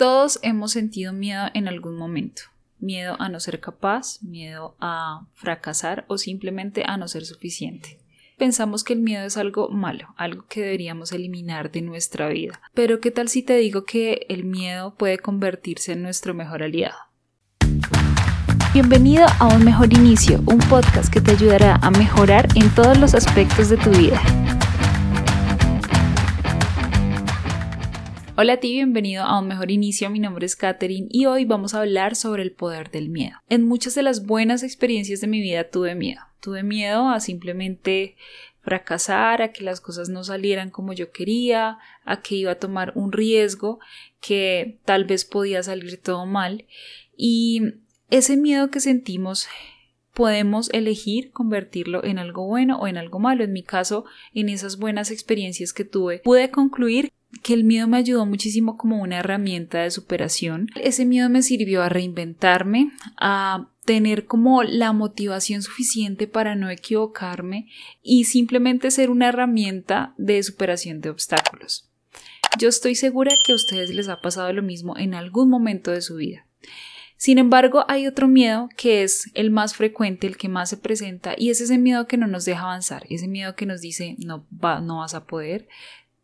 Todos hemos sentido miedo en algún momento. Miedo a no ser capaz, miedo a fracasar o simplemente a no ser suficiente. Pensamos que el miedo es algo malo, algo que deberíamos eliminar de nuestra vida. Pero ¿qué tal si te digo que el miedo puede convertirse en nuestro mejor aliado? Bienvenido a Un Mejor Inicio, un podcast que te ayudará a mejorar en todos los aspectos de tu vida. Hola a ti, bienvenido a un mejor inicio. Mi nombre es Katherine y hoy vamos a hablar sobre el poder del miedo. En muchas de las buenas experiencias de mi vida tuve miedo. Tuve miedo a simplemente fracasar, a que las cosas no salieran como yo quería, a que iba a tomar un riesgo que tal vez podía salir todo mal. Y ese miedo que sentimos podemos elegir convertirlo en algo bueno o en algo malo. En mi caso, en esas buenas experiencias que tuve, pude concluir que el miedo me ayudó muchísimo como una herramienta de superación. Ese miedo me sirvió a reinventarme, a tener como la motivación suficiente para no equivocarme y simplemente ser una herramienta de superación de obstáculos. Yo estoy segura que a ustedes les ha pasado lo mismo en algún momento de su vida. Sin embargo, hay otro miedo que es el más frecuente, el que más se presenta, y es ese miedo que no nos deja avanzar, ese miedo que nos dice no, va, no vas a poder,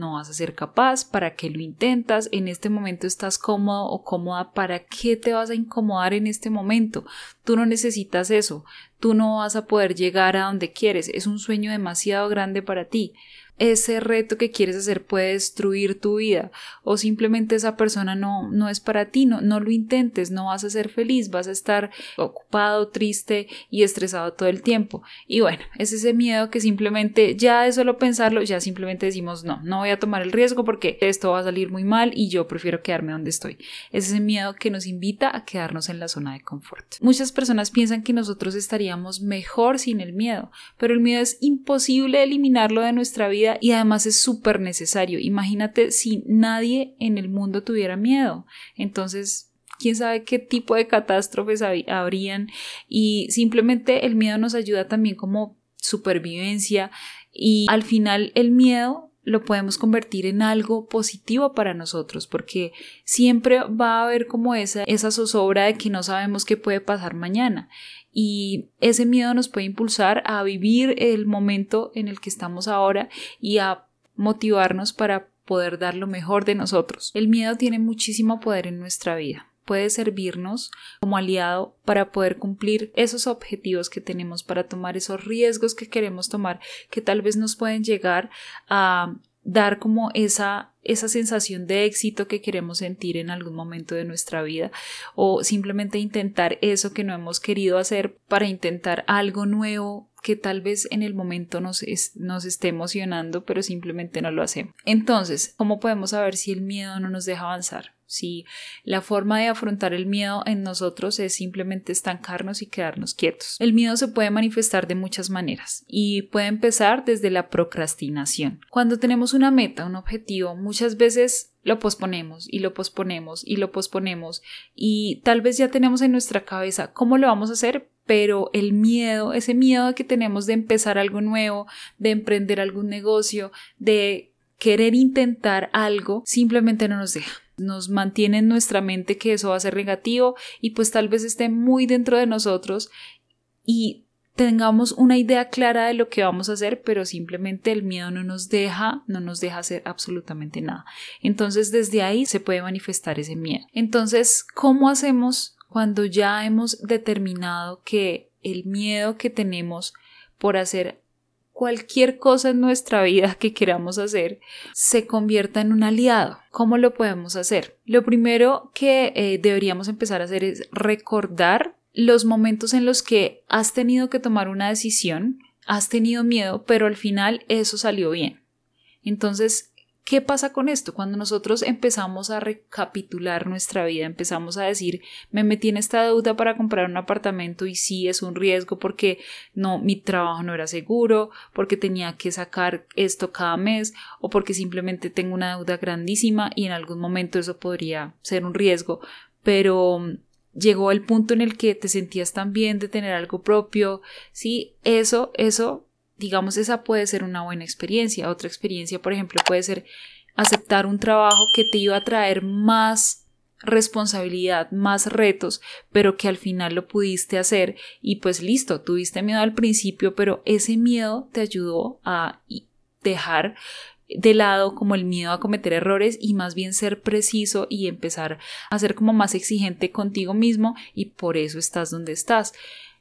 no vas a ser capaz, para qué lo intentas, en este momento estás cómodo o cómoda, para qué te vas a incomodar en este momento. Tú no necesitas eso, tú no vas a poder llegar a donde quieres, es un sueño demasiado grande para ti ese reto que quieres hacer puede destruir tu vida o simplemente esa persona no, no es para ti, no, no lo intentes, no vas a ser feliz, vas a estar ocupado, triste y estresado todo el tiempo. Y bueno, es ese miedo que simplemente ya de solo pensarlo, ya simplemente decimos no, no voy a tomar el riesgo porque esto va a salir muy mal y yo prefiero quedarme donde estoy. Es ese miedo que nos invita a quedarnos en la zona de confort. Muchas personas piensan que nosotros estaríamos mejor sin el miedo, pero el miedo es imposible eliminarlo de nuestra vida y además es súper necesario. Imagínate si nadie en el mundo tuviera miedo. Entonces, quién sabe qué tipo de catástrofes habrían y simplemente el miedo nos ayuda también como supervivencia y al final el miedo lo podemos convertir en algo positivo para nosotros, porque siempre va a haber como esa, esa zozobra de que no sabemos qué puede pasar mañana. Y ese miedo nos puede impulsar a vivir el momento en el que estamos ahora y a motivarnos para poder dar lo mejor de nosotros. El miedo tiene muchísimo poder en nuestra vida puede servirnos como aliado para poder cumplir esos objetivos que tenemos, para tomar esos riesgos que queremos tomar, que tal vez nos pueden llegar a dar como esa, esa sensación de éxito que queremos sentir en algún momento de nuestra vida o simplemente intentar eso que no hemos querido hacer para intentar algo nuevo que tal vez en el momento nos, nos esté emocionando pero simplemente no lo hacemos. Entonces, ¿cómo podemos saber si el miedo no nos deja avanzar? Si la forma de afrontar el miedo en nosotros es simplemente estancarnos y quedarnos quietos. El miedo se puede manifestar de muchas maneras y puede empezar desde la procrastinación. Cuando tenemos una meta, un objetivo, muchas veces lo posponemos y lo posponemos y lo posponemos y tal vez ya tenemos en nuestra cabeza cómo lo vamos a hacer, pero el miedo, ese miedo que tenemos de empezar algo nuevo, de emprender algún negocio, de querer intentar algo, simplemente no nos deja nos mantiene en nuestra mente que eso va a ser negativo y pues tal vez esté muy dentro de nosotros y tengamos una idea clara de lo que vamos a hacer, pero simplemente el miedo no nos deja, no nos deja hacer absolutamente nada. Entonces desde ahí se puede manifestar ese miedo. Entonces, ¿cómo hacemos cuando ya hemos determinado que el miedo que tenemos por hacer cualquier cosa en nuestra vida que queramos hacer se convierta en un aliado. ¿Cómo lo podemos hacer? Lo primero que eh, deberíamos empezar a hacer es recordar los momentos en los que has tenido que tomar una decisión, has tenido miedo, pero al final eso salió bien. Entonces, ¿Qué pasa con esto? Cuando nosotros empezamos a recapitular nuestra vida, empezamos a decir, me metí en esta deuda para comprar un apartamento y sí es un riesgo porque no, mi trabajo no era seguro, porque tenía que sacar esto cada mes o porque simplemente tengo una deuda grandísima y en algún momento eso podría ser un riesgo, pero mm, llegó el punto en el que te sentías tan bien de tener algo propio, sí, eso, eso digamos, esa puede ser una buena experiencia. Otra experiencia, por ejemplo, puede ser aceptar un trabajo que te iba a traer más responsabilidad, más retos, pero que al final lo pudiste hacer y pues listo, tuviste miedo al principio, pero ese miedo te ayudó a dejar de lado como el miedo a cometer errores y más bien ser preciso y empezar a ser como más exigente contigo mismo y por eso estás donde estás.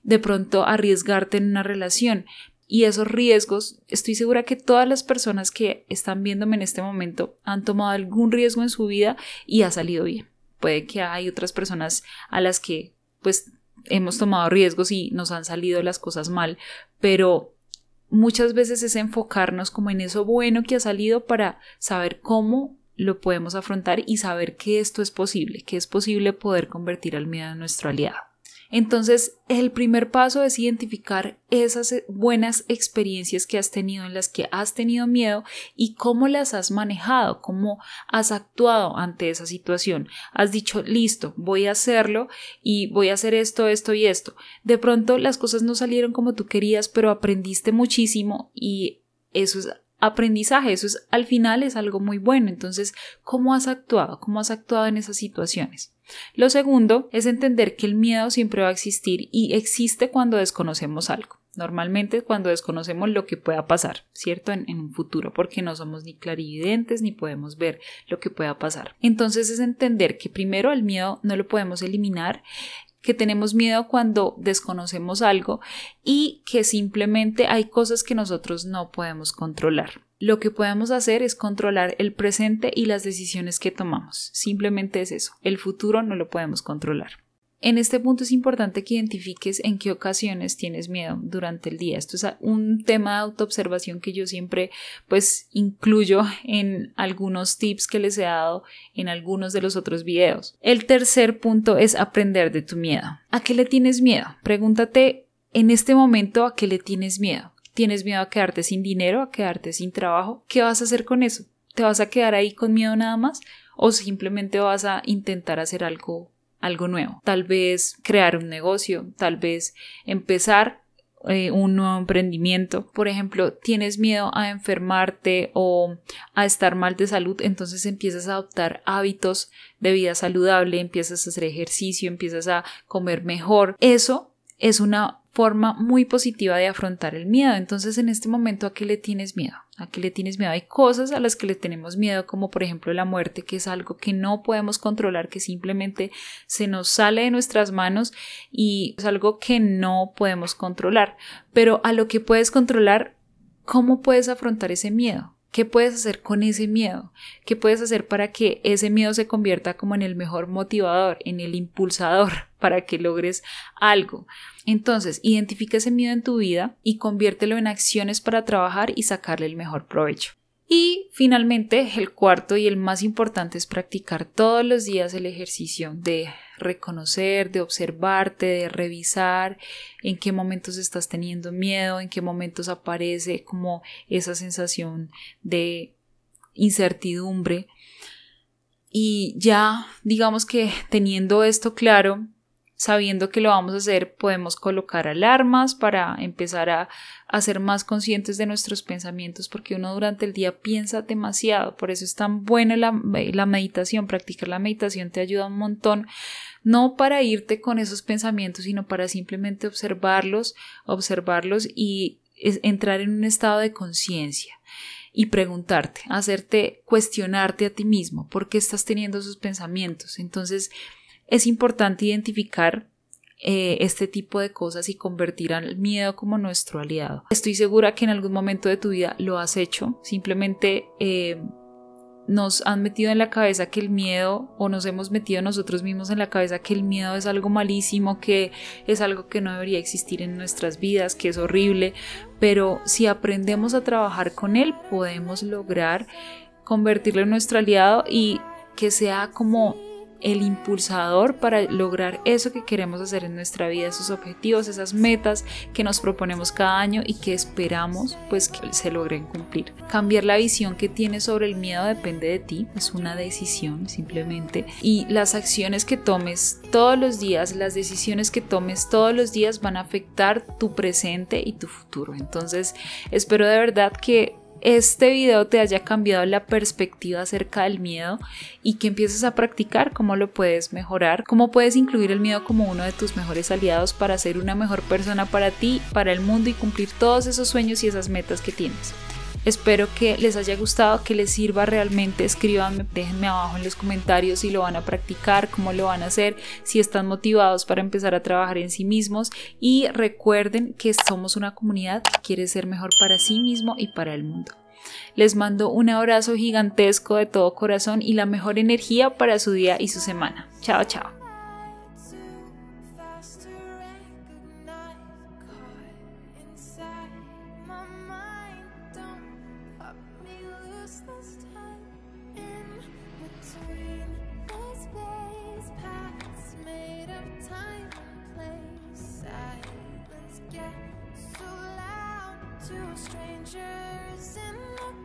De pronto arriesgarte en una relación, y esos riesgos, estoy segura que todas las personas que están viéndome en este momento han tomado algún riesgo en su vida y ha salido bien. Puede que hay otras personas a las que pues hemos tomado riesgos y nos han salido las cosas mal, pero muchas veces es enfocarnos como en eso bueno que ha salido para saber cómo lo podemos afrontar y saber que esto es posible, que es posible poder convertir al miedo en nuestro aliado. Entonces, el primer paso es identificar esas eh, buenas experiencias que has tenido en las que has tenido miedo y cómo las has manejado, cómo has actuado ante esa situación. Has dicho, listo, voy a hacerlo y voy a hacer esto, esto y esto. De pronto las cosas no salieron como tú querías, pero aprendiste muchísimo y eso es aprendizaje, eso es al final es algo muy bueno. Entonces, ¿cómo has actuado? ¿Cómo has actuado en esas situaciones? Lo segundo es entender que el miedo siempre va a existir y existe cuando desconocemos algo. Normalmente cuando desconocemos lo que pueda pasar, ¿cierto? En, en, un futuro, porque no somos ni clarividentes ni podemos ver lo que pueda pasar. Entonces es entender que primero el miedo no lo podemos eliminar que tenemos miedo cuando desconocemos algo y que simplemente hay cosas que nosotros no podemos controlar. Lo que podemos hacer es controlar el presente y las decisiones que tomamos. Simplemente es eso. El futuro no lo podemos controlar. En este punto es importante que identifiques en qué ocasiones tienes miedo durante el día. Esto es un tema de autoobservación que yo siempre pues incluyo en algunos tips que les he dado en algunos de los otros videos. El tercer punto es aprender de tu miedo. ¿A qué le tienes miedo? Pregúntate en este momento a qué le tienes miedo. ¿Tienes miedo a quedarte sin dinero, a quedarte sin trabajo? ¿Qué vas a hacer con eso? ¿Te vas a quedar ahí con miedo nada más? ¿O simplemente vas a intentar hacer algo algo nuevo, tal vez crear un negocio, tal vez empezar eh, un nuevo emprendimiento. Por ejemplo, tienes miedo a enfermarte o a estar mal de salud, entonces empiezas a adoptar hábitos de vida saludable, empiezas a hacer ejercicio, empiezas a comer mejor. Eso es una forma muy positiva de afrontar el miedo. Entonces, en este momento, ¿a qué le tienes miedo? ¿A qué le tienes miedo? Hay cosas a las que le tenemos miedo, como por ejemplo la muerte, que es algo que no podemos controlar, que simplemente se nos sale de nuestras manos y es algo que no podemos controlar. Pero a lo que puedes controlar, ¿cómo puedes afrontar ese miedo? ¿Qué puedes hacer con ese miedo? ¿Qué puedes hacer para que ese miedo se convierta como en el mejor motivador, en el impulsador para que logres algo? Entonces, identifica ese miedo en tu vida y conviértelo en acciones para trabajar y sacarle el mejor provecho. Y finalmente, el cuarto y el más importante es practicar todos los días el ejercicio de reconocer, de observarte, de revisar en qué momentos estás teniendo miedo, en qué momentos aparece como esa sensación de incertidumbre. Y ya, digamos que teniendo esto claro, sabiendo que lo vamos a hacer, podemos colocar alarmas para empezar a, ser más conscientes de nuestros pensamientos, porque uno durante el día piensa demasiado, por eso es tan buena la, la meditación, practicar la meditación te ayuda un montón, no para irte con esos pensamientos, sino para simplemente observarlos, observarlos y entrar en un estado de conciencia y preguntarte, hacerte cuestionarte a ti mismo, ¿por qué estás teniendo esos pensamientos? Entonces, es importante identificar eh, este tipo de cosas y convertir al miedo como nuestro aliado. Estoy segura que en algún momento de tu vida lo has hecho, simplemente eh, nos han metido en la cabeza que el miedo o nos hemos metido nosotros mismos en la cabeza que el miedo es algo malísimo, que es algo que no debería existir en nuestras vidas, que es horrible, pero si aprendemos a trabajar con él podemos lograr convertirlo en nuestro aliado y que sea como el impulsador para lograr eso que queremos hacer en nuestra vida, esos objetivos, esas metas que nos proponemos cada año y que esperamos pues que se logren cumplir. Cambiar la visión que tienes sobre el miedo depende de ti, es una decisión simplemente y las acciones que tomes todos los días, las decisiones que tomes todos los días van a afectar tu presente y tu futuro. Entonces, espero de verdad que este video te haya cambiado la perspectiva acerca del miedo y que empieces a practicar cómo lo puedes mejorar, cómo puedes incluir el miedo como uno de tus mejores aliados para ser una mejor persona para ti, para el mundo y cumplir todos esos sueños y esas metas que tienes. Espero que les haya gustado, que les sirva realmente. Escríbanme, déjenme abajo en los comentarios si lo van a practicar, cómo lo van a hacer, si están motivados para empezar a trabajar en sí mismos. Y recuerden que somos una comunidad que quiere ser mejor para sí mismo y para el mundo. Les mando un abrazo gigantesco de todo corazón y la mejor energía para su día y su semana. Chao, chao. me loose this time in between space paths made of time and place silence gets so loud to strangers in the